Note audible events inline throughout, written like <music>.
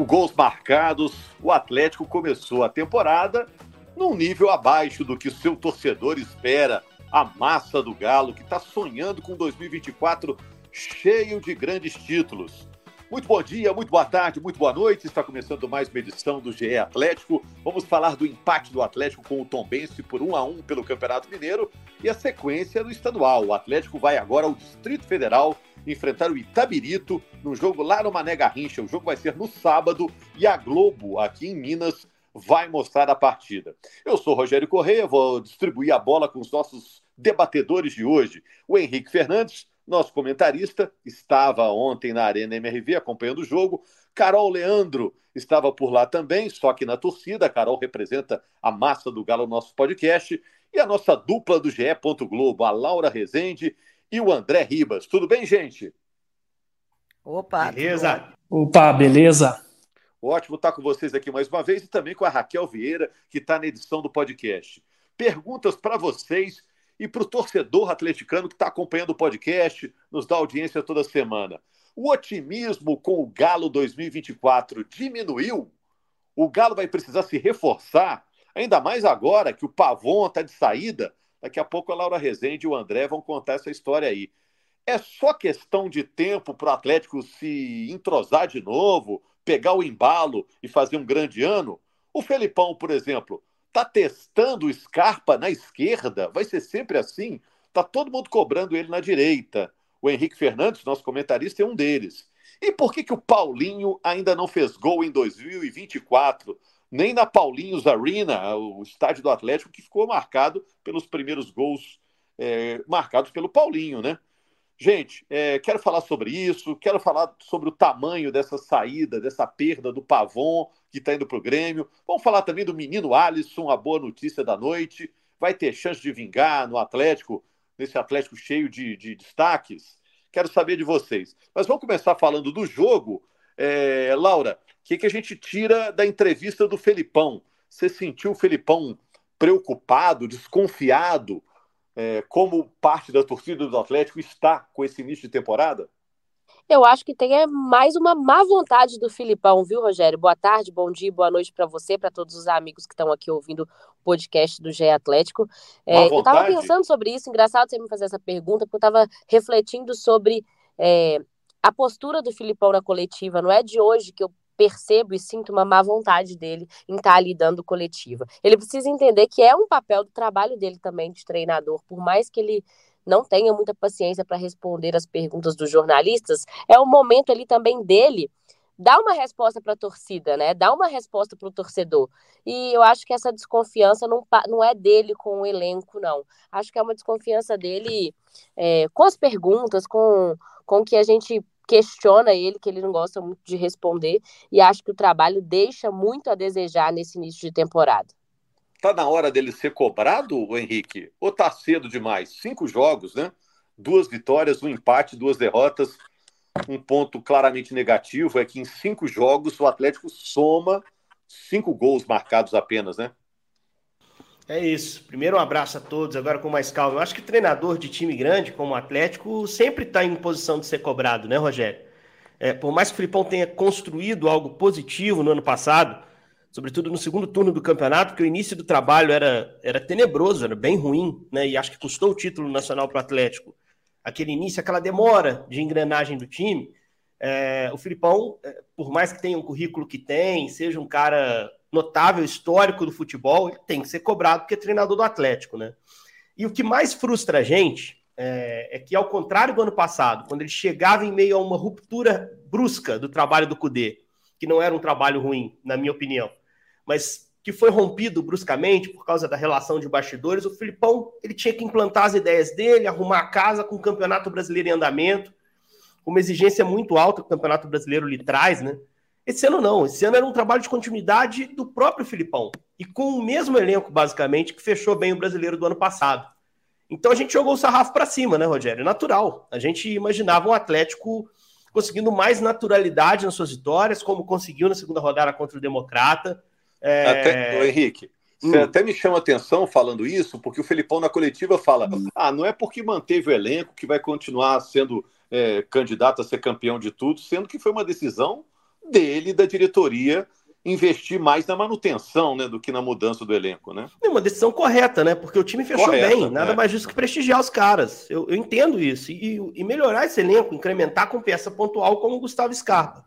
25 gols marcados, o Atlético começou a temporada num nível abaixo do que seu torcedor espera. A massa do Galo, que está sonhando com 2024 cheio de grandes títulos. Muito bom dia, muito boa tarde, muito boa noite. Está começando mais uma edição do GE Atlético. Vamos falar do empate do Atlético com o Tombense por 1 a 1 pelo Campeonato Mineiro e a sequência do estadual. O Atlético vai agora ao Distrito Federal enfrentar o Itabirito no jogo lá no Mané Garrincha. O jogo vai ser no sábado e a Globo, aqui em Minas, vai mostrar a partida. Eu sou Rogério Correia, vou distribuir a bola com os nossos debatedores de hoje. O Henrique Fernandes, nosso comentarista, estava ontem na Arena MRV acompanhando o jogo. Carol Leandro estava por lá também, só que na torcida. A Carol representa a massa do Galo no nosso podcast. E a nossa dupla do GE. Globo, a Laura Rezende e o André Ribas. Tudo bem, gente? Opa, Beleza. Opa, beleza? Ótimo estar com vocês aqui mais uma vez e também com a Raquel Vieira, que está na edição do podcast. Perguntas para vocês e para o torcedor atleticano que está acompanhando o podcast, nos dá audiência toda semana. O otimismo com o Galo 2024 diminuiu? O Galo vai precisar se reforçar, ainda mais agora que o Pavon está de saída. Daqui a pouco a Laura Rezende e o André vão contar essa história aí. É só questão de tempo para o Atlético se entrosar de novo, pegar o embalo e fazer um grande ano? O Felipão, por exemplo, tá testando o Scarpa na esquerda? Vai ser sempre assim? Tá todo mundo cobrando ele na direita. O Henrique Fernandes, nosso comentarista, é um deles. E por que, que o Paulinho ainda não fez gol em 2024? Nem na Paulinhos Arena, o estádio do Atlético, que ficou marcado pelos primeiros gols é, marcados pelo Paulinho, né? Gente, é, quero falar sobre isso, quero falar sobre o tamanho dessa saída, dessa perda do Pavon, que está indo para o Grêmio. Vamos falar também do menino Alisson, a boa notícia da noite. Vai ter chance de vingar no Atlético, nesse Atlético cheio de, de destaques. Quero saber de vocês. Mas vamos começar falando do jogo. É, Laura, o que, que a gente tira da entrevista do Felipão? Você sentiu o Felipão preocupado, desconfiado? é, como parte da torcida do Atlético está com esse início de temporada? Eu acho que tem é, mais uma má vontade do Filipão, viu, Rogério? Boa tarde, bom dia, boa noite para você, para todos os amigos que estão aqui ouvindo o podcast do GE Atlético. É, eu estava pensando sobre isso, engraçado você me fazer essa pergunta, porque eu estava refletindo sobre é, a postura do Filipão na coletiva. Não é de hoje que eu percebo e sinto uma má vontade dele em estar ali dando coletiva. Ele precisa entender que é um papel do trabalho dele também de treinador, por mais que ele não tenha muita paciência para responder as perguntas dos jornalistas, é o momento ali também dele dar uma resposta para a torcida, né? Dar uma resposta para o torcedor. E eu acho que essa desconfiança não, não é dele com o elenco, não. Acho que é uma desconfiança dele é, com as perguntas, com, com que a gente questiona ele, que ele não gosta muito de responder, e acho que o trabalho deixa muito a desejar nesse início de temporada. Tá na hora dele ser cobrado, Henrique? Ou tá cedo demais? Cinco jogos, né? Duas vitórias, um empate, duas derrotas. Um ponto claramente negativo é que em cinco jogos o Atlético soma cinco gols marcados apenas, né? É isso. Primeiro, um abraço a todos, agora com mais calma. Eu acho que treinador de time grande, como o Atlético, sempre está em posição de ser cobrado, né, Rogério? É, por mais que o Filipão tenha construído algo positivo no ano passado, sobretudo no segundo turno do campeonato, porque o início do trabalho era, era tenebroso, era bem ruim, né? E acho que custou o título nacional para o Atlético. Aquele início, aquela demora de engrenagem do time. É, o Filipão, é, por mais que tenha um currículo que tem, seja um cara notável, histórico do futebol, ele tem que ser cobrado porque é treinador do Atlético, né? E o que mais frustra a gente é, é, que, ao contrário do ano passado, quando ele chegava em meio a uma ruptura brusca do trabalho do Cudê, que não era um trabalho ruim, na minha opinião, mas que foi rompido bruscamente por causa da relação de bastidores. O Filipão ele tinha que implantar as ideias dele, arrumar a casa com o Campeonato Brasileiro em andamento, uma exigência muito alta que o Campeonato Brasileiro lhe traz, né? Esse ano não, esse ano era um trabalho de continuidade do próprio Filipão e com o mesmo elenco, basicamente, que fechou bem o brasileiro do ano passado. Então a gente jogou o sarrafo para cima, né, Rogério? Natural. A gente imaginava um Atlético conseguindo mais naturalidade nas suas vitórias, como conseguiu na segunda rodada contra o Democrata. É... Até, Henrique, você hum. até me chama atenção falando isso, porque o Felipão na coletiva fala: ah, não é porque manteve o elenco que vai continuar sendo é, candidato a ser campeão de tudo, sendo que foi uma decisão dele, da diretoria, investir mais na manutenção né, do que na mudança do elenco, né? É uma decisão correta, né? Porque o time fechou correta, bem, nada é. mais justo que prestigiar os caras. Eu, eu entendo isso. E, e, melhorar esse elenco, incrementar com peça pontual como o Gustavo Scarpa.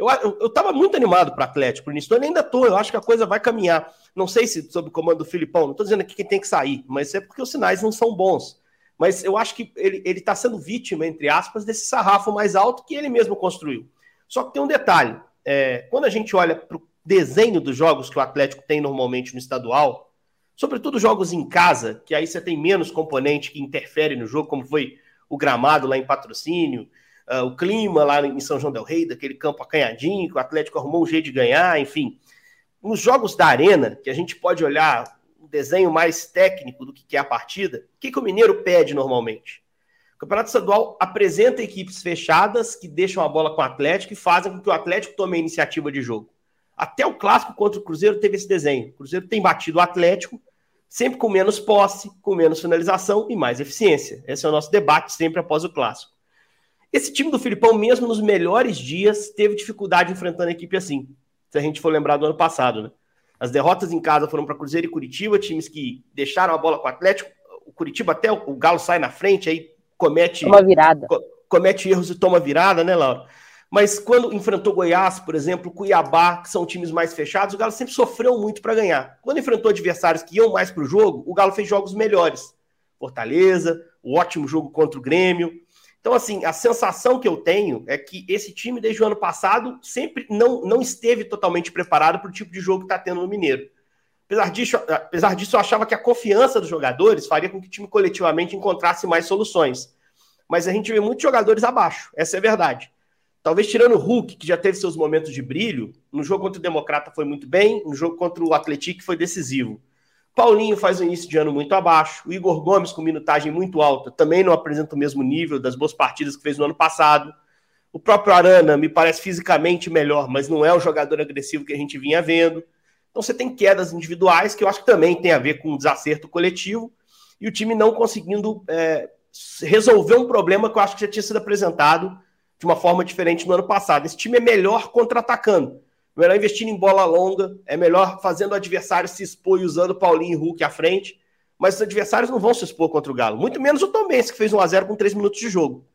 Eu, eu, eu tava muito animado para Atlético no início, eu ainda tô, eu acho que a coisa vai caminhar. Não sei se sob o comando do Filipão, não tô dizendo aqui quem tem que sair, mas é porque os sinais não são bons. Mas eu acho que ele, ele tá sendo vítima, entre aspas, desse sarrafo mais alto que ele mesmo construiu. Só que tem um detalhe: é, quando a gente olha para o desenho dos jogos que o Atlético tem normalmente no estadual, sobretudo jogos em casa, que aí você tem menos componente que interfere no jogo, como foi o gramado lá em patrocínio, uh, o clima lá em São João del Rei, daquele campo acanhadinho, que o Atlético arrumou um jeito de ganhar, enfim. Nos jogos da arena, que a gente pode olhar um desenho mais técnico do que é a partida, o que, que o Mineiro pede normalmente? O Campeonato Estadual apresenta equipes fechadas que deixam a bola com o Atlético e fazem com que o Atlético tome a iniciativa de jogo. Até o clássico contra o Cruzeiro teve esse desenho. O Cruzeiro tem batido o Atlético, sempre com menos posse, com menos finalização e mais eficiência. Esse é o nosso debate sempre após o clássico. Esse time do Filipão, mesmo nos melhores dias, teve dificuldade enfrentando a equipe assim. Se a gente for lembrar do ano passado, né? As derrotas em casa foram para Cruzeiro e Curitiba, times que deixaram a bola com o Atlético. O Curitiba até o Galo sai na frente, aí comete. Toma virada. Co comete erros e toma virada, né, Laura? Mas quando enfrentou Goiás, por exemplo, Cuiabá, que são times mais fechados, o Galo sempre sofreu muito para ganhar. Quando enfrentou adversários que iam mais para o jogo, o Galo fez jogos melhores. Fortaleza, o ótimo jogo contra o Grêmio. Então, assim, a sensação que eu tenho é que esse time, desde o ano passado, sempre não, não esteve totalmente preparado para o tipo de jogo que está tendo no Mineiro. Apesar disso, apesar disso, eu achava que a confiança dos jogadores faria com que o time coletivamente encontrasse mais soluções. Mas a gente vê muitos jogadores abaixo, essa é a verdade. Talvez tirando o Hulk, que já teve seus momentos de brilho, no jogo contra o Democrata foi muito bem, no jogo contra o Atlético foi decisivo. Paulinho faz um início de ano muito abaixo, o Igor Gomes com minutagem muito alta, também não apresenta o mesmo nível das boas partidas que fez no ano passado. O próprio Arana me parece fisicamente melhor, mas não é o jogador agressivo que a gente vinha vendo. Então você tem quedas individuais que eu acho que também tem a ver com um desacerto coletivo e o time não conseguindo é, resolver um problema que eu acho que já tinha sido apresentado de uma forma diferente no ano passado. Esse time é melhor contra-atacando, melhor investindo em bola longa, é melhor fazendo o adversário se expor e usando Paulinho e Hulk à frente, mas os adversários não vão se expor contra o Galo, muito menos o Tom Benz, que fez 1 a 0 com 3 minutos de jogo.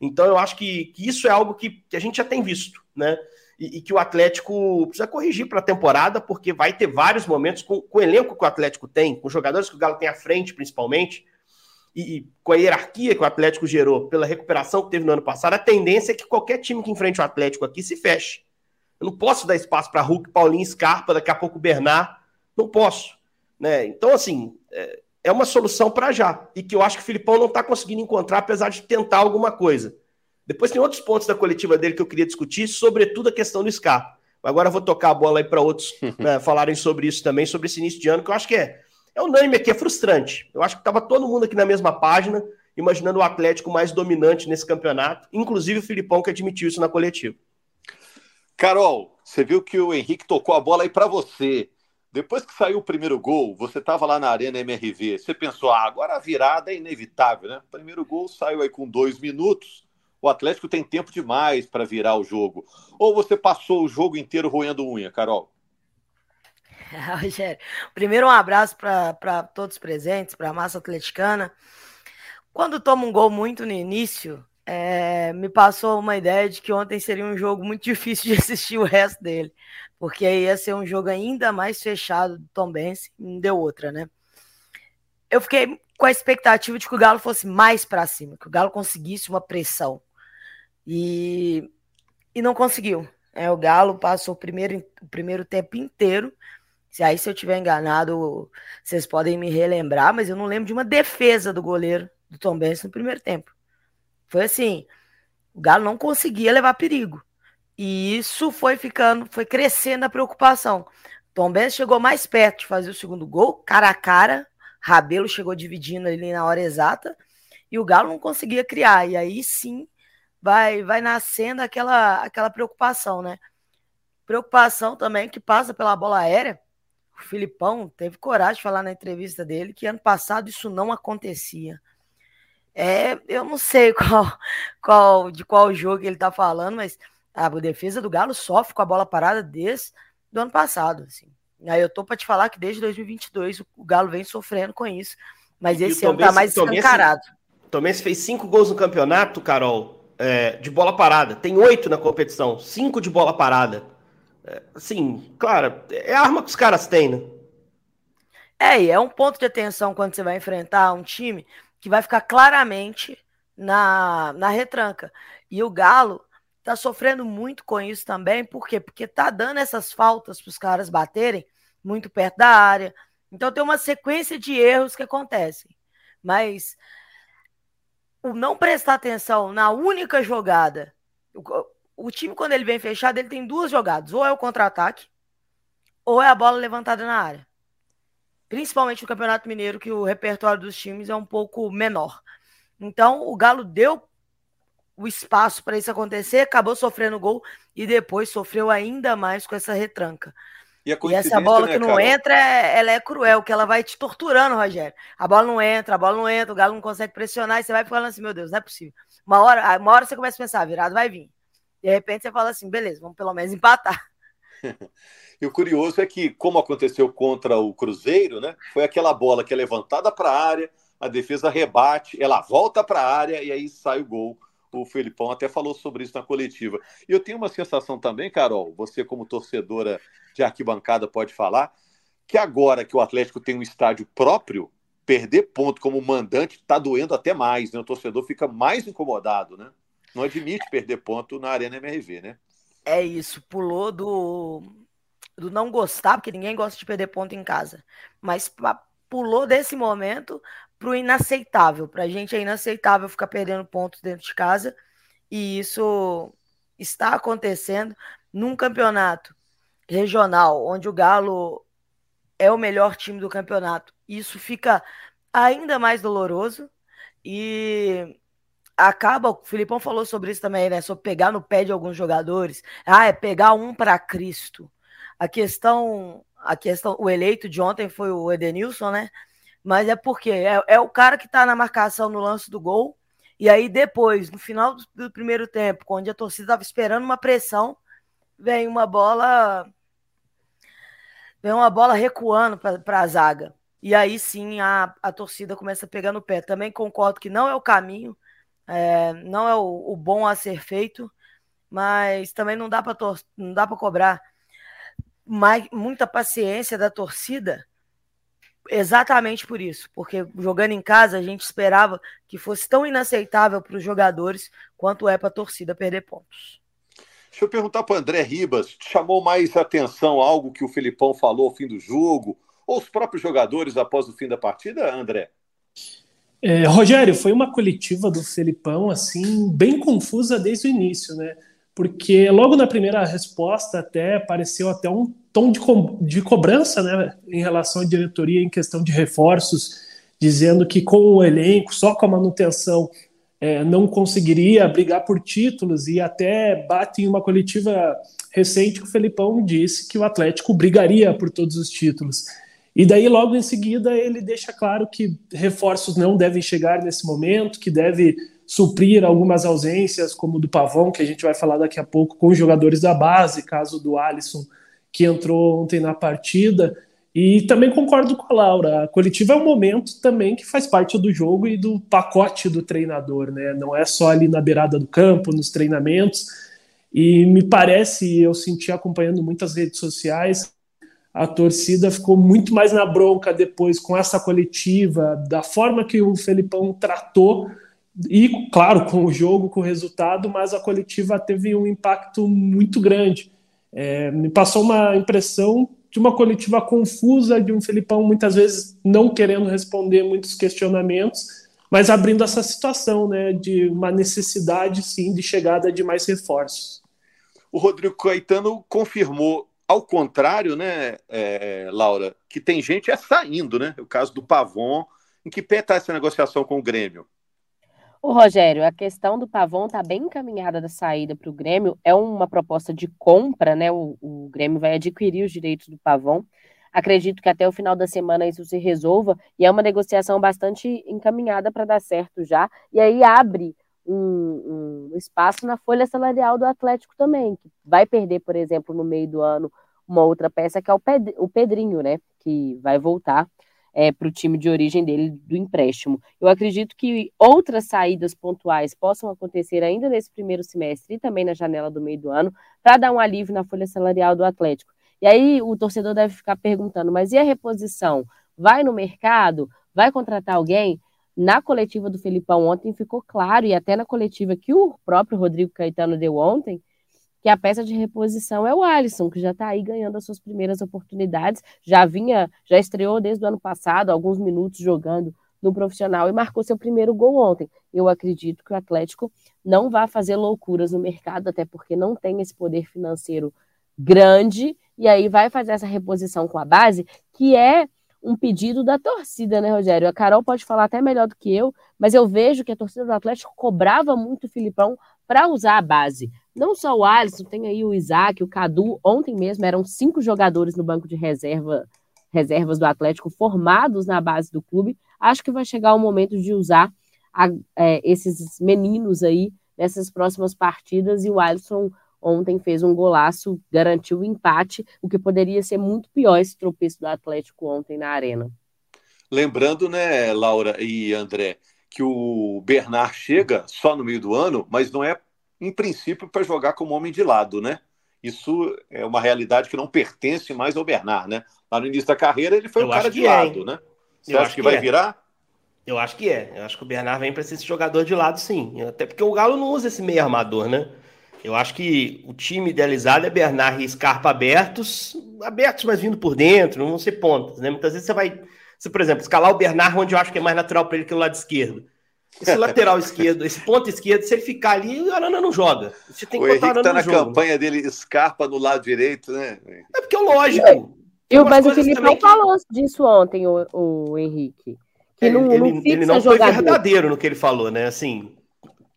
Então eu acho que, que isso é algo que, que a gente já tem visto, né? e, e que o Atlético precisa corrigir para a temporada, porque vai ter vários momentos com, com, o elenco que o Atlético tem, com os jogadores que o Galo tem à frente, principalmente, e, e, com a hierarquia que o Atlético gerou pela recuperação que teve no ano passado, a tendência é que qualquer time que enfrente o Atlético aqui se feche. Eu não posso dar espaço para Hulk, Paulinho, Scarpa, daqui a pouco Bernard. Não posso. Né? Então, assim, é, é uma solução para já. E que eu acho que o Filipão não está conseguindo encontrar, apesar de tentar alguma coisa. Depois tem outros pontos da coletiva dele que eu queria discutir, sobretudo a questão do Scarpa. Agora eu vou tocar a bola aí para outros <laughs> né, falarem sobre isso também, sobre esse início de ano, que eu acho que é, é unânime aqui, é frustrante. Eu acho que estava todo mundo aqui na mesma página, imaginando o Atlético mais dominante nesse campeonato, inclusive o Filipão que admitiu isso na coletiva. Carol, você viu que o Henrique tocou a bola aí para você. Depois que saiu o primeiro gol, você estava lá na Arena MRV, você pensou, ah, agora a virada é inevitável, né? Primeiro gol saiu aí com dois minutos, o Atlético tem tempo demais para virar o jogo. Ou você passou o jogo inteiro roendo unha, Carol? <laughs> Rogério, primeiro um abraço para todos presentes, para a massa atleticana. Quando toma um gol muito no início, é, me passou uma ideia de que ontem seria um jogo muito <laughs> difícil de assistir o resto dele, porque ia ser um jogo ainda mais fechado do Tom Benz, não deu outra, né? Eu fiquei com a expectativa de que o Galo fosse mais para cima, que o Galo conseguisse uma pressão. E, e não conseguiu. É, o Galo passou o primeiro, o primeiro tempo inteiro Se aí se eu tiver enganado, vocês podem me relembrar, mas eu não lembro de uma defesa do goleiro do Tom Benz no primeiro tempo. Foi assim, o Galo não conseguia levar perigo. E isso foi ficando, foi crescendo a preocupação. Tom Benz chegou mais perto de fazer o segundo gol, cara a cara. Rabelo chegou dividindo ali na hora exata e o Galo não conseguia criar. E aí sim vai vai nascendo aquela aquela preocupação, né? Preocupação também que passa pela bola aérea. O Filipão teve coragem de falar na entrevista dele que ano passado isso não acontecia. É, eu não sei <laughs> qual, qual de qual jogo ele tá falando, mas a defesa do Galo sofre com a bola parada desde do ano passado, assim. Aí eu tô para te falar que desde 2022 o Galo vem sofrendo com isso, mas e esse ano tá mais escancarado. Tomense fez cinco gols no campeonato, Carol, é, de bola parada. Tem oito na competição, cinco de bola parada. É, assim, claro, é a arma que os caras têm, né? É, e é um ponto de atenção quando você vai enfrentar um time que vai ficar claramente na, na retranca. E o Galo tá sofrendo muito com isso também, por quê? Porque tá dando essas faltas para os caras baterem muito perto da área. Então tem uma sequência de erros que acontecem. Mas o não prestar atenção na única jogada, o, o time quando ele vem fechado, ele tem duas jogadas, ou é o contra-ataque, ou é a bola levantada na área. Principalmente no Campeonato Mineiro, que o repertório dos times é um pouco menor. Então, o Galo deu o espaço para isso acontecer, acabou sofrendo gol e depois sofreu ainda mais com essa retranca. E, e essa bola né, que não Carol? entra, é, ela é cruel, que ela vai te torturando, Rogério. A bola não entra, a bola não entra, o Galo não consegue pressionar e você vai falando assim, meu Deus, não é possível. Uma hora, uma hora você começa a pensar, virado vai vir. De repente você fala assim, beleza, vamos pelo menos empatar. <laughs> e o curioso é que, como aconteceu contra o Cruzeiro, né? Foi aquela bola que é levantada para a área, a defesa rebate, ela volta para a área e aí sai o gol o Felipão até falou sobre isso na coletiva. E eu tenho uma sensação também, Carol, você como torcedora de arquibancada pode falar, que agora que o Atlético tem um estádio próprio, perder ponto como mandante está doendo até mais, né? O torcedor fica mais incomodado, né? Não admite perder ponto na Arena MRV, né? É isso, pulou do, do não gostar, porque ninguém gosta de perder ponto em casa, mas pulou desse momento pro inaceitável. Para a gente é inaceitável ficar perdendo pontos dentro de casa. E isso está acontecendo num campeonato regional, onde o Galo é o melhor time do campeonato. Isso fica ainda mais doloroso e acaba. O Filipão falou sobre isso também, né? Sobre pegar no pé de alguns jogadores. Ah, é pegar um para Cristo. A questão, a questão, o eleito de ontem foi o Edenilson, né? Mas é porque é, é o cara que está na marcação no lance do gol. E aí depois, no final do, primeiro tempo, onde a torcida estava esperando uma pressão, vem uma bola vem uma bola recuando para a zaga. E aí sim a, a torcida começa a pegar no pé. Também concordo que não é o caminho, é, não é o, o, bom a ser feito, mas também não dá para não dá para cobrar mais, muita paciência da torcida exatamente por isso, porque jogando em casa a gente esperava que fosse tão inaceitável para os jogadores quanto é para a torcida perder pontos. Deixa eu perguntar para o André Ribas, chamou mais atenção algo que o Filipão falou ao fim do jogo, ou os próprios jogadores após o fim da partida, André? É, Rogério, foi uma coletiva do Felipão assim bem confusa desde o início, né? Porque logo na primeira resposta até pareceu até um tom de, co de cobrança né, em relação à diretoria em questão de reforços, dizendo que com o elenco, só com a manutenção, é, não conseguiria brigar por títulos e até bate em uma coletiva recente que o Felipão disse que o Atlético brigaria por todos os títulos. E daí, logo em seguida, ele deixa claro que reforços não devem chegar nesse momento, que deve suprir algumas ausências, como do Pavão, que a gente vai falar daqui a pouco, com os jogadores da base, caso do Alisson que entrou ontem na partida. E também concordo com a Laura, a coletiva é um momento também que faz parte do jogo e do pacote do treinador, né? Não é só ali na beirada do campo, nos treinamentos. E me parece, eu senti acompanhando muitas redes sociais, a torcida ficou muito mais na bronca depois com essa coletiva, da forma que o Felipão tratou, e claro, com o jogo, com o resultado, mas a coletiva teve um impacto muito grande. É, me passou uma impressão de uma coletiva confusa, de um Felipão muitas vezes não querendo responder muitos questionamentos, mas abrindo essa situação, né, de uma necessidade, sim, de chegada de mais reforços. O Rodrigo Caetano confirmou, ao contrário, né, é, Laura, que tem gente é saindo, né? O caso do Pavon. Em que pé está essa negociação com o Grêmio? O Rogério, a questão do Pavon está bem encaminhada da saída para o Grêmio. É uma proposta de compra, né? O, o Grêmio vai adquirir os direitos do Pavon. Acredito que até o final da semana isso se resolva e é uma negociação bastante encaminhada para dar certo já. E aí abre um, um, espaço na folha salarial do Atlético também, que vai perder, por exemplo, no meio do ano, uma outra peça que é o Pedrinho, né? Que vai voltar é, para o time de origem dele do empréstimo. Eu acredito que outras saídas pontuais possam acontecer ainda nesse primeiro semestre e também na janela do meio do ano, para dar um alívio na folha salarial do Atlético. E aí o torcedor deve ficar perguntando: mas e a reposição? Vai no mercado? Vai contratar alguém? Na coletiva do Felipão ontem ficou claro, e até na coletiva que o próprio Rodrigo Caetano deu ontem, que a peça de reposição é o Alisson, que já está aí ganhando as suas primeiras oportunidades, já vinha, já estreou desde o ano passado, alguns minutos jogando no profissional e marcou seu primeiro gol ontem. Eu acredito que o Atlético não vai fazer loucuras no mercado, até porque não tem esse poder financeiro grande e aí vai fazer essa reposição com a base, que é um pedido da torcida, né, Rogério? A Carol pode falar até melhor do que eu, mas eu vejo que a torcida do Atlético cobrava muito o Filipão para usar a base. Não só o Alisson, tem aí o Isaac, o Cadu. Ontem mesmo eram cinco jogadores no banco de reserva, reservas do Atlético formados na base do clube. Acho que vai chegar o momento de usar a, é, esses meninos aí nessas próximas partidas e o Alisson ontem fez um golaço, garantiu o empate, o que poderia ser muito pior esse tropeço do Atlético ontem na arena. Lembrando, né, Laura e André, que o Bernard chega só no meio do ano, mas não é, em princípio, para jogar como homem de lado, né? Isso é uma realidade que não pertence mais ao Bernard, né? Lá no início da carreira ele foi Eu um cara de é, lado, hein? né? Você Eu acha que, que vai é. virar? Eu acho que é. Eu acho que o Bernard vem para ser esse jogador de lado, sim. Até porque o Galo não usa esse meio armador, né? Eu acho que o time idealizado é Bernard e Scarpa abertos, abertos, mas vindo por dentro, não vão ser pontas, né? Muitas vezes você vai, se, por exemplo, escalar o Bernard onde eu acho que é mais natural para ele que o lado esquerdo. Esse <laughs> lateral esquerdo, esse ponto esquerdo, se ele ficar ali, o Arana não joga. Você tem que o botar Henrique tá na jogo. campanha dele, Scarpa no lado direito, né? É porque é lógico. Eu, mas o Felipe não que... falou disso ontem, o, o Henrique. Que não, ele, não, ele não foi verdadeiro no que ele falou, né? Assim,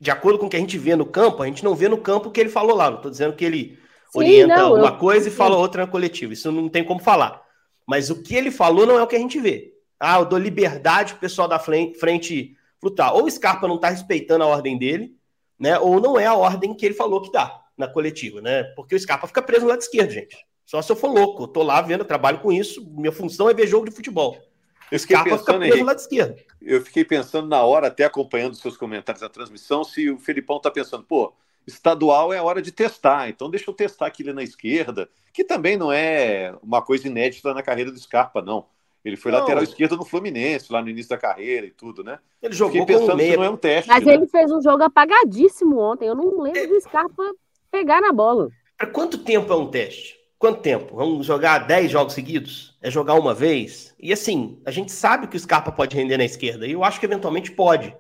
de acordo com o que a gente vê no campo, a gente não vê no campo o que ele falou lá. Não estou dizendo que ele Sim, orienta não, uma eu... coisa e fala outra na coletiva. Isso não tem como falar. Mas o que ele falou não é o que a gente vê. Ah, eu dou liberdade pro pessoal da frente lutar. Ou o Scarpa não está respeitando a ordem dele, né? Ou não é a ordem que ele falou que dá na coletiva, né? Porque o Scarpa fica preso no lado esquerdo, gente. Só se eu for louco. Eu tô lá vendo, trabalho com isso. Minha função é ver jogo de futebol. Eu fiquei Scarpa pensando, Henrique, lado esquerdo. Eu fiquei pensando na hora, até acompanhando seus comentários da transmissão, se o Felipão está pensando, pô, estadual é a hora de testar, então deixa eu testar aquele na esquerda, que também não é uma coisa inédita na carreira do Scarpa, não. Ele foi não. lateral esquerdo no Fluminense, lá no início da carreira e tudo, né? Ele jogou pensando meio. não é um teste. Mas né? ele fez um jogo apagadíssimo ontem. Eu não lembro é... do Scarpa pegar na bola. Para quanto tempo é um teste? Quanto tempo? Vamos jogar 10 jogos seguidos? É jogar uma vez? E assim, a gente sabe que o Scarpa pode render na esquerda, e eu acho que eventualmente pode.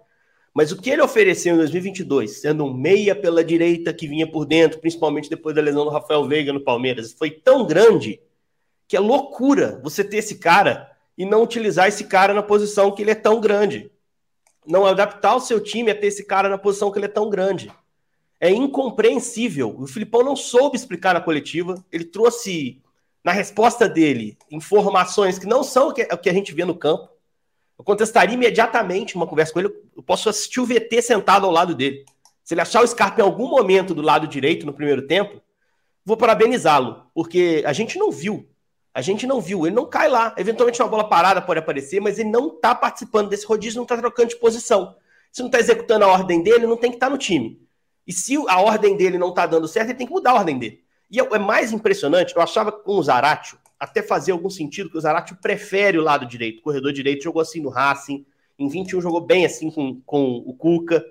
Mas o que ele ofereceu em 2022, sendo um meia pela direita que vinha por dentro, principalmente depois da lesão do Rafael Veiga no Palmeiras, foi tão grande que é loucura você ter esse cara e não utilizar esse cara na posição que ele é tão grande. Não adaptar o seu time a ter esse cara na posição que ele é tão grande é incompreensível. O Filipão não soube explicar na coletiva. Ele trouxe, na resposta dele, informações que não são o que, a gente vê no campo. Eu contestaria imediatamente uma conversa com ele. Eu posso assistir o VT sentado ao lado dele. Se ele achar o Scarpa em algum momento do lado direito no primeiro tempo, vou parabenizá-lo, porque a gente não viu. A gente não viu. Ele não cai lá. Eventualmente uma bola parada pode aparecer, mas ele não está participando desse rodízio, não está trocando de posição. Se não está executando a ordem dele, não tem que estar tá no time. E se a ordem dele não tá dando certo, ele tem que mudar a ordem dele. E é, é mais impressionante, eu achava com o Zaratio, até fazer algum sentido, que o Zaratio prefere o lado direito. O corredor direito jogou assim no Racing, em 21 jogou bem assim com, com o Cuca.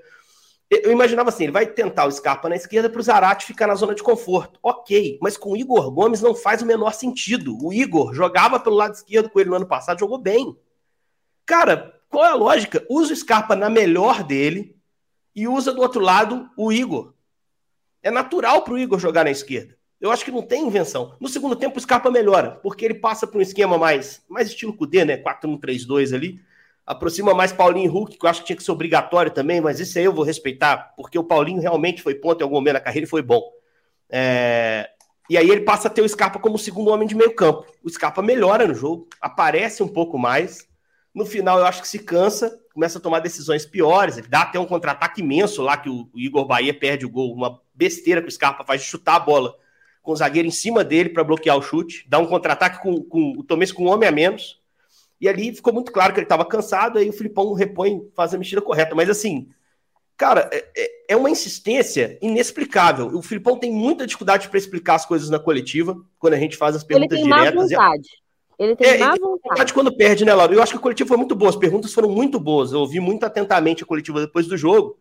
Eu imaginava assim, ele vai tentar o Scarpa na esquerda para o Zarate ficar na zona de conforto. Ok, mas com o Igor Gomes não faz o menor sentido. O Igor jogava pelo lado esquerdo com ele no ano passado, jogou bem. Cara, qual é a lógica? Usa o Scarpa na melhor dele e usa do outro lado o Igor. É natural para o Igor jogar na esquerda. Eu acho que não tem invenção. No segundo tempo, o Scarpa melhora, porque ele passa para um esquema mais, mais estilo Cudê, né? 4-1-3-2 ali aproxima mais Paulinho e Hulk, que eu acho que tinha que ser obrigatório também, mas isso aí eu vou respeitar, porque o Paulinho realmente foi ponto em algum momento na carreira e foi bom. É... E aí ele passa a ter o Scarpa como segundo homem de meio campo. O Scarpa melhora no jogo, aparece um pouco mais. No final, eu acho que se cansa, começa a tomar decisões piores. Ele dá até um contra-ataque imenso lá, que o Igor Bahia perde o gol. Uma besteira que o Scarpa faz de chutar a bola com o zagueiro em cima dele para bloquear o chute. Dá um contra-ataque com, com o Tomês com um homem a menos e ali ficou muito claro que ele estava cansado, aí o Filipão repõe, faz a mexida correta. Mas assim, cara, é, é, é uma insistência inexplicável. O Filipão tem muita dificuldade para explicar as coisas na coletiva, quando a gente faz as perguntas ele tem diretas. Má vontade. Ele tem é, má vontade. quando perde, né, Laura? Eu acho que a coletiva foi muito boa, as perguntas foram muito boas. Eu ouvi muito atentamente a coletiva depois do jogo.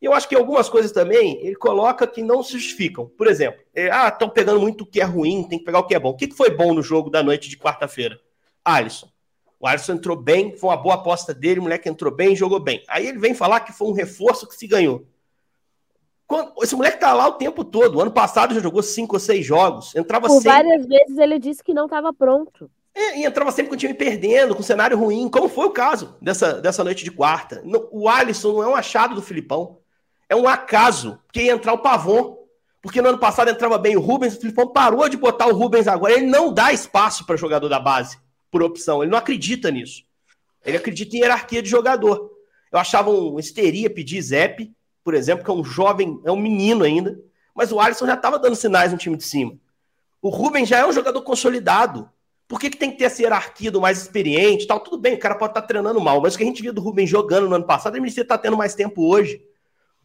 E eu acho que algumas coisas também ele coloca que não se justificam. Por exemplo, é, ah, estão pegando muito o que é ruim, tem que pegar o que é bom. O que, que foi bom no jogo da noite de quarta-feira? Alisson. O Alisson entrou bem, foi uma boa aposta dele, o moleque entrou bem, jogou bem. Aí ele vem falar que foi um reforço que se ganhou. Quando, esse moleque tá lá o tempo todo. O ano passado já jogou cinco ou seis jogos. Entrava Por sempre. várias vezes ele disse que não estava pronto. É, e entrava sempre com o time perdendo, com cenário ruim, como foi o caso dessa, dessa noite de quarta. o Alisson não é um achado do Filipão. É um acaso que ia entrar o Pavon. Porque no ano passado entrava bem o Rubens, o Filipão parou de botar o Rubens agora. Ele não dá espaço para jogador da base por opção. Ele não acredita nisso. Ele acredita em hierarquia de jogador. Eu achava um histeria pedir Zep, por exemplo, que é um jovem, é um menino ainda, mas o Alisson já estava dando sinais no time de cima. O Rubens já é um jogador consolidado. Por que, que tem que ter essa hierarquia do mais experiente? Tal? Tudo bem, o cara pode estar tá treinando mal, mas o que a gente viu do Rubens jogando no ano passado, ele merecia estar tá tendo mais tempo hoje.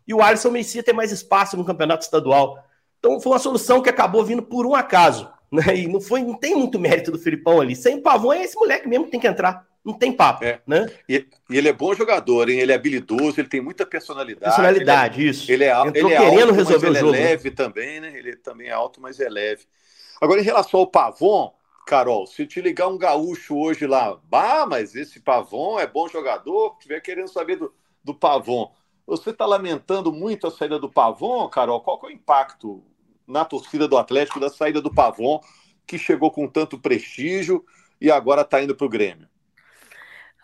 E o Alisson merecia ter mais espaço no campeonato estadual. Então foi uma solução que acabou vindo por um acaso. Né? E não, foi, não tem muito mérito do Filipão ali. Sem pavão é esse moleque mesmo que tem que entrar. Não tem papo, é. né? E, ele é bom jogador, hein? Ele é habilidoso, ele tem muita personalidade. Personalidade, ele é, isso. Ele é, Entrou ele é querendo alto, resolver mas o jogo. Ele é leve também, né? Ele também é alto, mas é leve. Agora, em relação ao Pavon, Carol, se te ligar um gaúcho hoje lá, bah, mas esse Pavon é bom jogador, tiver querendo saber do, do Pavon. Você está lamentando muito a saída do Pavon, Carol? Qual é o impacto na torcida do Atlético da saída do Pavon? que chegou com tanto prestígio e agora está indo para o Grêmio?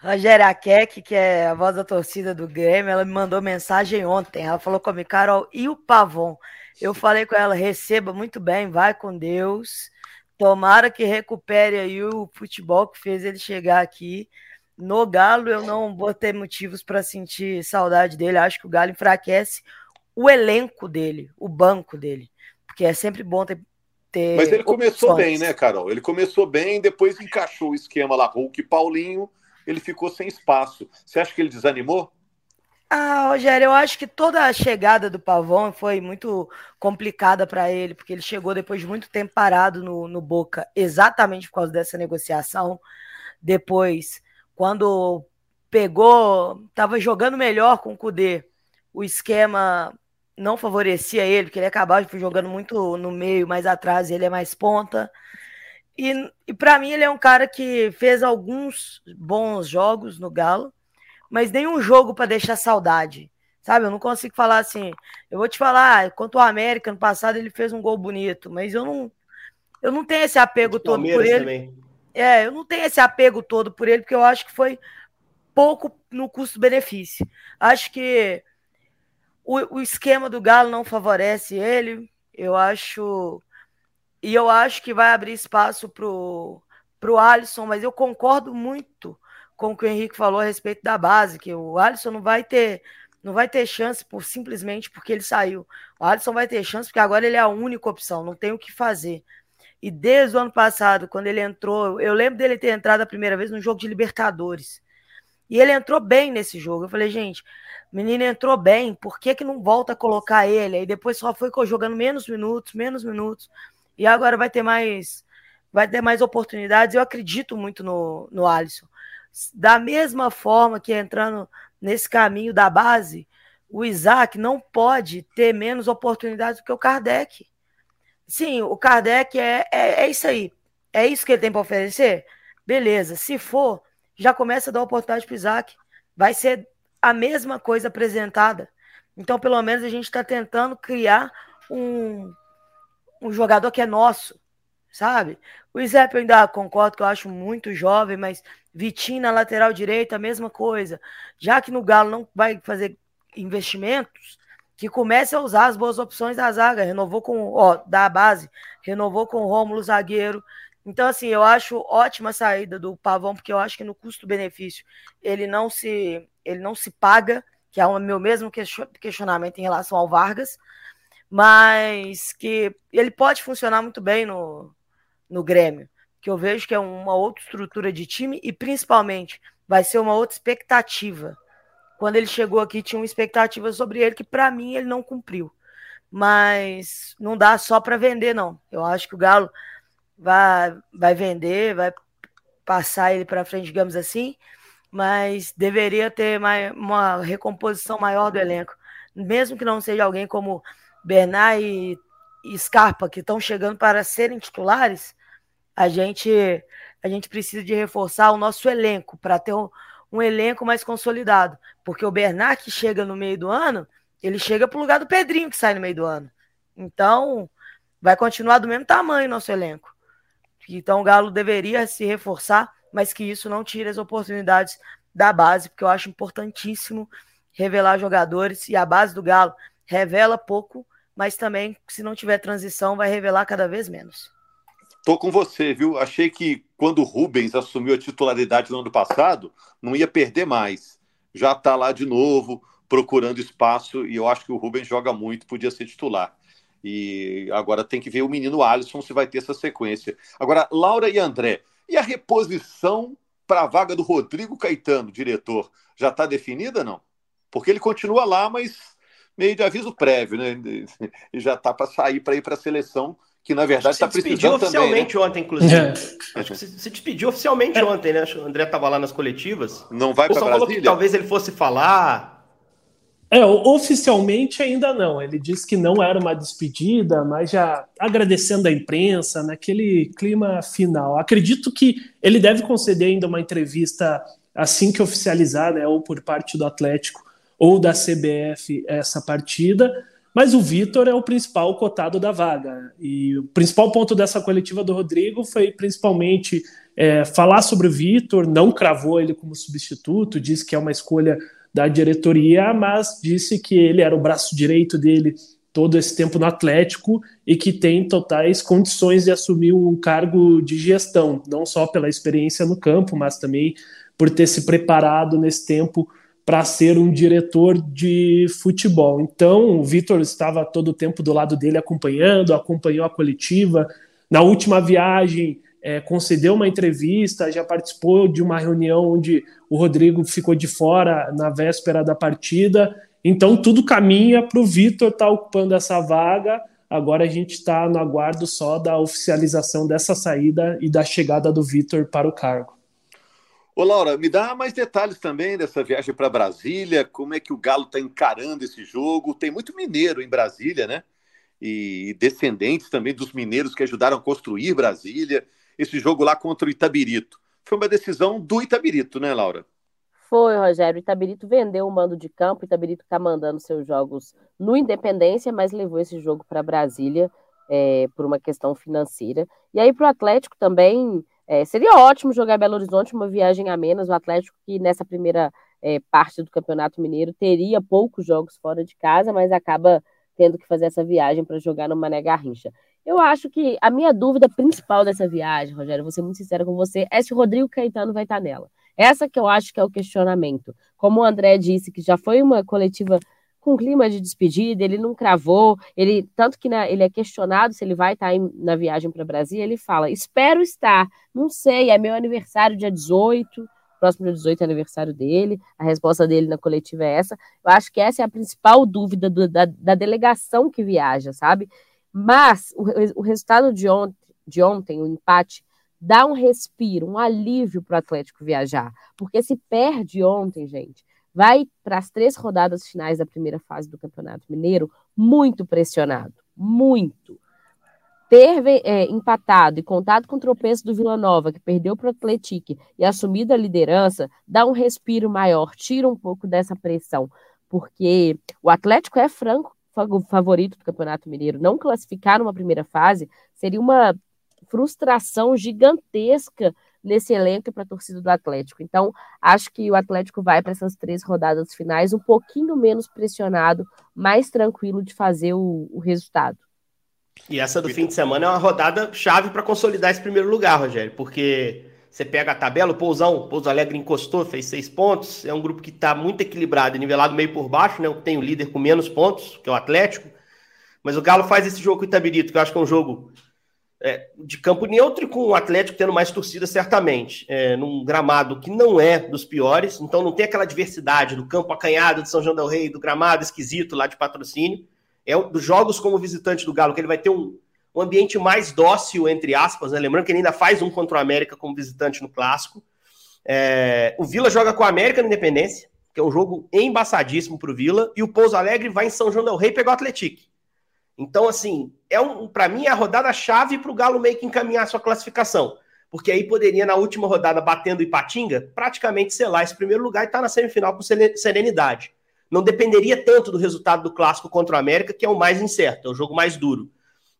Rogério Akek, que é a voz da torcida do Grêmio, ela me mandou mensagem ontem. Ela falou comigo, Carol, e o Pavon? Eu falei com ela, receba muito bem, vai com Deus. Tomara que recupere aí o futebol que fez ele chegar aqui. No Galo, eu não vou ter motivos para sentir saudade dele. Acho que o Galo enfraquece o elenco dele, o banco dele. Porque é sempre bom ter ter. Mas ele começou opções. bem, né, Carol? Ele começou bem, depois encaixou o esquema lá, Hulk e Paulinho, ele ficou sem espaço. Você acha que ele desanimou? Ah, Rogério, eu acho que toda a chegada do Pavão foi muito complicada para ele, porque ele chegou depois de muito tempo parado no, no Boca, exatamente por causa dessa negociação. Depois, quando pegou, estava jogando melhor com o Cudê, o esquema não favorecia ele, porque ele acabava jogando muito no meio, mais atrás, ele é mais ponta. E, e para mim ele é um cara que fez alguns bons jogos no Galo, mas nenhum jogo para deixar saudade. Sabe, eu não consigo falar assim. Eu vou te falar, quanto ao América no passado ele fez um gol bonito, mas eu não eu não tenho esse apego todo por ele. Também. É, eu não tenho esse apego todo por ele porque eu acho que foi pouco no custo-benefício. Acho que o, o esquema do Galo não favorece ele. Eu acho. E eu acho que vai abrir espaço pro, pro Alisson, mas eu concordo muito com o que o Henrique falou a respeito da base, que o Alisson não vai ter não vai ter chance por simplesmente porque ele saiu. O Alisson vai ter chance porque agora ele é a única opção, não tem o que fazer. E desde o ano passado, quando ele entrou, eu lembro dele ter entrado a primeira vez no jogo de Libertadores. E ele entrou bem nesse jogo. Eu falei, gente, o menino entrou bem, por que, que não volta a colocar ele? Aí depois só foi jogando menos minutos, menos minutos. E agora vai ter mais vai ter mais oportunidades. Eu acredito muito no, no Alisson. Da mesma forma que entrando nesse caminho da base, o Isaac não pode ter menos oportunidades do que o Kardec. Sim, o Kardec é, é, é isso aí. É isso que ele tem para oferecer? Beleza. Se for, já começa a dar oportunidade para o Isaac. Vai ser a mesma coisa apresentada. Então, pelo menos, a gente está tentando criar um, um jogador que é nosso, sabe? O Isaac eu ainda concordo que eu acho muito jovem, mas Vitinho na lateral direita, a mesma coisa. Já que no Galo não vai fazer investimentos, que comece a usar as boas opções da zaga. Renovou com, ó, da base, renovou com o Rômulo zagueiro. Então, assim, eu acho ótima a saída do Pavão, porque eu acho que no custo-benefício ele não se ele não se paga, que é o meu mesmo questionamento em relação ao Vargas, mas que ele pode funcionar muito bem no, no Grêmio, que eu vejo que é uma outra estrutura de time e principalmente vai ser uma outra expectativa quando ele chegou aqui, tinha uma expectativa sobre ele que, para mim, ele não cumpriu. Mas não dá só para vender, não. Eu acho que o Galo vai, vai vender, vai passar ele para frente, digamos assim, mas deveria ter mais, uma recomposição maior do elenco. Mesmo que não seja alguém como Bernard e, Scarpa, que estão chegando para serem titulares, a gente, a gente precisa de reforçar o nosso elenco para ter um, um elenco mais consolidado. Porque o Bernard, que chega no meio do ano, ele chega para o lugar do Pedrinho, que sai no meio do ano. Então, vai continuar do mesmo tamanho o nosso elenco. Então, o Galo deveria se reforçar, mas que isso não tire as oportunidades da base, porque eu acho importantíssimo revelar jogadores. E a base do Galo revela pouco, mas também, se não tiver transição, vai revelar cada vez menos. Tô com você, viu? Achei que quando o Rubens assumiu a titularidade no ano passado, não ia perder mais. Já está lá de novo, procurando espaço, e eu acho que o Rubens joga muito, podia ser titular. E agora tem que ver o menino Alisson se vai ter essa sequência. Agora, Laura e André, e a reposição para a vaga do Rodrigo Caetano, diretor, já está definida não? Porque ele continua lá, mas meio de aviso prévio, né? <laughs> E já está para sair para ir para a seleção que na verdade está precisando oficialmente também, né? ontem, inclusive. É. Acho que se despediu oficialmente é. ontem, né? o André estava lá nas coletivas. Não vai para Brasília? falou que talvez ele fosse falar. É, oficialmente ainda não. Ele disse que não era uma despedida, mas já agradecendo a imprensa, naquele clima final. Acredito que ele deve conceder ainda uma entrevista assim que oficializar, né, ou por parte do Atlético ou da CBF essa partida mas o Vitor é o principal cotado da vaga. E o principal ponto dessa coletiva do Rodrigo foi principalmente é, falar sobre o Vitor, não cravou ele como substituto, disse que é uma escolha da diretoria, mas disse que ele era o braço direito dele todo esse tempo no Atlético e que tem totais condições de assumir um cargo de gestão, não só pela experiência no campo, mas também por ter se preparado nesse tempo para ser um diretor de futebol. Então, o Vitor estava todo o tempo do lado dele acompanhando, acompanhou a coletiva. Na última viagem, é, concedeu uma entrevista, já participou de uma reunião onde o Rodrigo ficou de fora na véspera da partida. Então, tudo caminha para o Vitor estar tá ocupando essa vaga. Agora a gente está no aguardo só da oficialização dessa saída e da chegada do Vitor para o cargo. Ô, Laura, me dá mais detalhes também dessa viagem para Brasília, como é que o Galo está encarando esse jogo. Tem muito mineiro em Brasília, né? E descendentes também dos mineiros que ajudaram a construir Brasília. Esse jogo lá contra o Itabirito. Foi uma decisão do Itabirito, né, Laura? Foi, Rogério. Itabirito vendeu o mando de campo. Itabirito está mandando seus jogos no Independência, mas levou esse jogo para Brasília é, por uma questão financeira. E aí, para o Atlético também é, seria ótimo jogar Belo Horizonte, uma viagem a menos. O Atlético, que nessa primeira é, parte do Campeonato Mineiro teria poucos jogos fora de casa, mas acaba tendo que fazer essa viagem para jogar no Mané Garrincha. Eu acho que a minha dúvida principal dessa viagem, Rogério, vou ser muito sincera com você, é se o Rodrigo Caetano vai estar nela. Essa que eu acho que é o questionamento. Como o André disse, que já foi uma coletiva com clima de despedida, ele não cravou, ele tanto que né, ele é questionado se ele vai estar em, na viagem para Brasília, ele fala: "Espero estar, não sei, é meu aniversário dia 18, próximo dia 18 é aniversário dele". A resposta dele na coletiva é essa. Eu acho que essa é a principal dúvida do, da, da, delegação que viaja, sabe? Mas o, o resultado de de ontem, o empate dá um respiro, um alívio para o Atlético viajar, porque se perde ontem, gente vai para as três rodadas finais da primeira fase do Campeonato Mineiro muito pressionado, muito. Ter é, empatado e contado com o tropeço do Vila Nova, que perdeu para o Atlético, e assumido a liderança, dá um respiro maior, tira um pouco dessa pressão, porque o Atlético é franco favorito do Campeonato Mineiro. Não classificar numa primeira fase seria uma frustração gigantesca nesse elenco para a torcida do Atlético. Então, acho que o Atlético vai para essas três rodadas finais um pouquinho menos pressionado, mais tranquilo de fazer o, o resultado. E essa do fim de semana é uma rodada chave para consolidar esse primeiro lugar, Rogério, porque você pega a tabela, o Pousão, o Pouso Alegre encostou, fez seis pontos, é um grupo que está muito equilibrado, nivelado meio por baixo, né? Tem o líder com menos pontos, que é o Atlético, mas o Galo faz esse jogo com o Itabirito, que eu acho que é um jogo é, de campo neutro e com o Atlético tendo mais torcida, certamente. É, num gramado que não é dos piores, então não tem aquela diversidade do campo acanhado de São João del Rei, do gramado esquisito lá de patrocínio. É dos jogos como visitante do Galo, que ele vai ter um, um ambiente mais dócil, entre aspas, né? Lembrando que ele ainda faz um contra o América como visitante no clássico. É, o Vila joga com o América na Independência, que é um jogo embaçadíssimo para o Vila, e o Pouso Alegre vai em São João del Rei pegar o Atlético. Então, assim, é um, para mim é a rodada chave para o Galo meio que encaminhar sua classificação. Porque aí poderia, na última rodada, batendo Ipatinga, praticamente selar esse primeiro lugar e estar tá na semifinal com serenidade. Não dependeria tanto do resultado do clássico contra o América, que é o mais incerto, é o jogo mais duro.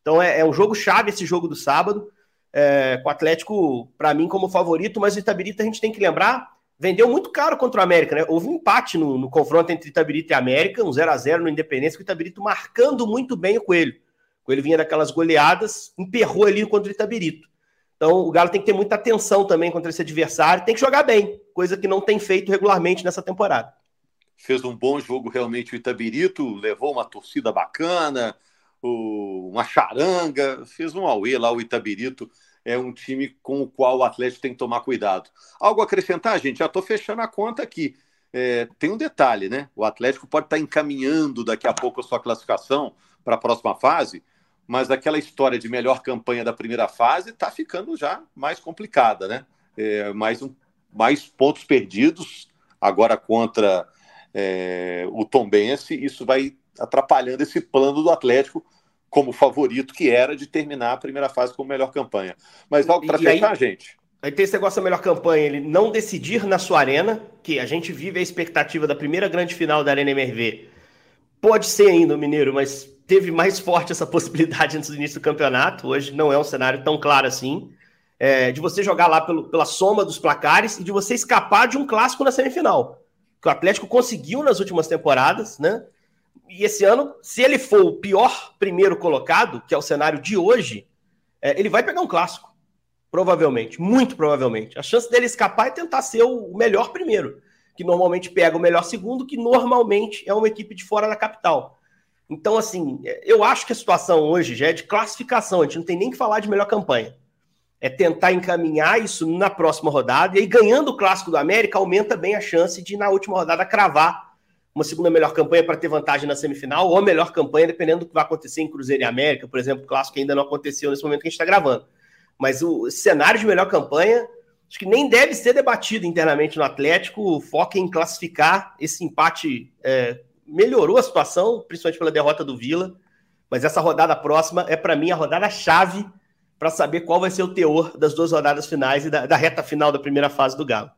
Então é, é um jogo chave esse jogo do sábado, é, com o Atlético, para mim, como favorito, mas o Itabirita a gente tem que lembrar vendeu muito caro contra o América, né? Houve um empate no, no confronto entre Itabirito e América, um 0 a 0 no Independência, com o Itabirito marcando muito bem o Coelho. O Coelho vinha daquelas goleadas, emperrou ali contra o Itabirito. Então o Galo tem que ter muita atenção também contra esse adversário, tem que jogar bem, coisa que não tem feito regularmente nessa temporada. Fez um bom jogo realmente o Itabirito, levou uma torcida bacana, uma charanga, fez um auê lá o Itabirito é um time com o qual o Atlético tem que tomar cuidado. Algo a acrescentar, gente? Já estou fechando a conta aqui. É, tem um detalhe, né? O Atlético pode estar encaminhando daqui a pouco a sua classificação para a próxima fase, mas aquela história de melhor campanha da primeira fase está ficando já mais complicada, né? É, mais, um, mais pontos perdidos agora contra é, o Tombense, isso vai atrapalhando esse plano do Atlético como favorito que era de terminar a primeira fase com melhor campanha. Mas algo para fechar, aí, gente. Aí tem esse negócio da melhor campanha, ele não decidir na sua arena, que a gente vive a expectativa da primeira grande final da Arena MRV. Pode ser ainda o Mineiro, mas teve mais forte essa <laughs> possibilidade antes do início do campeonato. Hoje não é um cenário tão claro assim. É, de você jogar lá pelo, pela soma dos placares e de você escapar de um clássico na semifinal. Que o Atlético conseguiu nas últimas temporadas, né? E esse ano, se ele for o pior primeiro colocado, que é o cenário de hoje, é, ele vai pegar um clássico. Provavelmente, muito provavelmente. A chance dele escapar é tentar ser o melhor primeiro, que normalmente pega o melhor segundo, que normalmente é uma equipe de fora da capital. Então, assim, eu acho que a situação hoje já é de classificação, a gente não tem nem que falar de melhor campanha. É tentar encaminhar isso na próxima rodada, e aí ganhando o clássico do América, aumenta bem a chance de, na última rodada, cravar uma segunda melhor campanha para ter vantagem na semifinal, ou a melhor campanha, dependendo do que vai acontecer em Cruzeiro e América, por exemplo, o clássico ainda não aconteceu nesse momento que a gente está gravando. Mas o cenário de melhor campanha, acho que nem deve ser debatido internamente no Atlético. O foco em classificar esse empate é, melhorou a situação, principalmente pela derrota do Vila. Mas essa rodada próxima é, para mim, a rodada chave para saber qual vai ser o teor das duas rodadas finais e da, da reta final da primeira fase do Galo.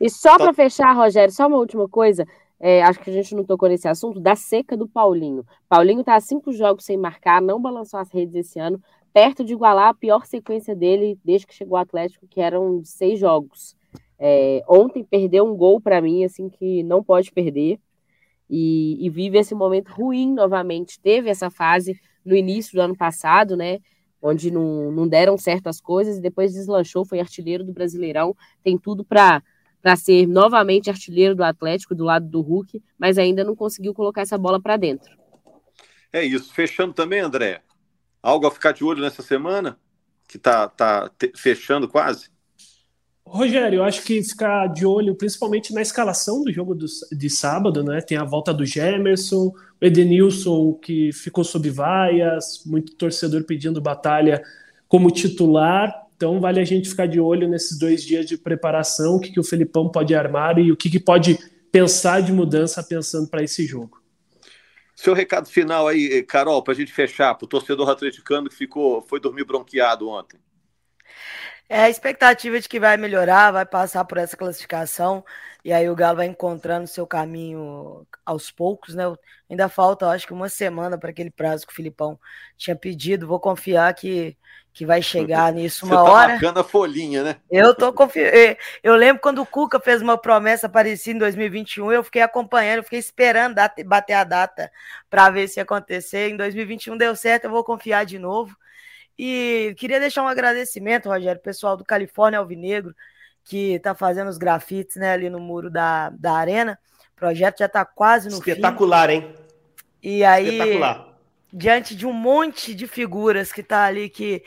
E só para fechar, Rogério, só uma última coisa é, acho que a gente não tocou nesse assunto, da seca do Paulinho. Paulinho está a cinco jogos sem marcar, não balançou as redes esse ano, perto de igualar a pior sequência dele desde que chegou ao Atlético, que eram seis jogos. É, ontem perdeu um gol para mim, assim, que não pode perder. E, e, vive esse momento ruim novamente. Teve essa fase no início do ano passado, né? Onde não, não deram certas coisas e depois deslanchou, foi artilheiro do Brasileirão. Tem tudo para para ser novamente artilheiro do Atlético do lado do Hulk, mas ainda não conseguiu colocar essa bola para dentro. É isso. Fechando também, André. Algo a ficar de olho nessa semana? Que tá, tá fechando quase? Rogério, eu acho que ficar de olho principalmente na escalação do jogo do, de sábado, né? Tem a volta do Gemerson, o Edenilson que ficou sob vaias, muito torcedor pedindo batalha como titular. Então vale a gente ficar de olho nesses dois dias de preparação, o que, que o Felipão pode armar e o que, que pode pensar de mudança pensando para esse jogo. Seu recado final aí, Carol, para a gente fechar, para o torcedor atleticano que ficou, foi dormir bronqueado ontem. É a expectativa de que vai melhorar, vai passar por essa classificação e aí o Galo vai encontrando seu caminho aos poucos, né? Ainda falta, acho que uma semana para aquele prazo que o Filipão tinha pedido. Vou confiar que, que vai chegar nisso uma Você tá hora. marcando a folhinha, né? Eu tô confiando. Eu lembro quando o Cuca fez uma promessa parecida em 2021, eu fiquei acompanhando, eu fiquei esperando bater a data para ver se ia acontecer. Em 2021 deu certo, eu vou confiar de novo. E queria deixar um agradecimento, Rogério, pessoal do Califórnia Alvinegro, que está fazendo os grafites né, ali no muro da, da arena. O projeto já está quase no Espetacular, fim. hein? E aí, diante de um monte de figuras que está ali que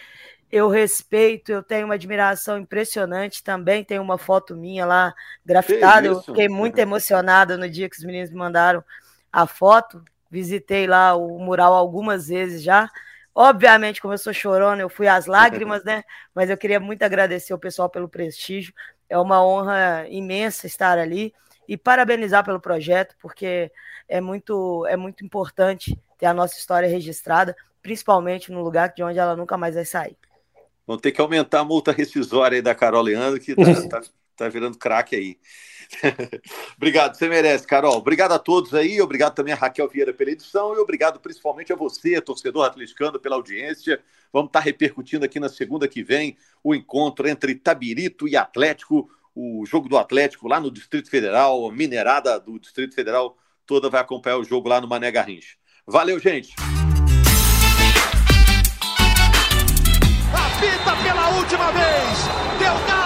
eu respeito, eu tenho uma admiração impressionante também. Tem uma foto minha lá grafitada. Eu fiquei muito emocionada no dia que os meninos me mandaram a foto. Visitei lá o mural algumas vezes já. Obviamente, como eu sou chorona, eu fui às <laughs> lágrimas, né? Mas eu queria muito agradecer o pessoal pelo prestígio. É uma honra imensa estar ali e parabenizar pelo projeto, porque é muito, é muito importante ter a nossa história registrada, principalmente no lugar de onde ela nunca mais vai sair. Vão ter que aumentar a multa rescisória aí da Carol Leandro, que tá, <laughs> tá, tá virando craque aí. <laughs> obrigado, você merece, Carol. Obrigado a todos aí, obrigado também a Raquel Vieira pela edição e obrigado principalmente a você, torcedor atleticano, pela audiência. Vamos estar repercutindo aqui na segunda que vem o encontro entre Tabirito e Atlético, o jogo do Atlético lá no Distrito Federal, minerada do Distrito Federal toda vai acompanhar o jogo lá no Mané Garrincha. Valeu, gente! Apita pela última vez! Deu!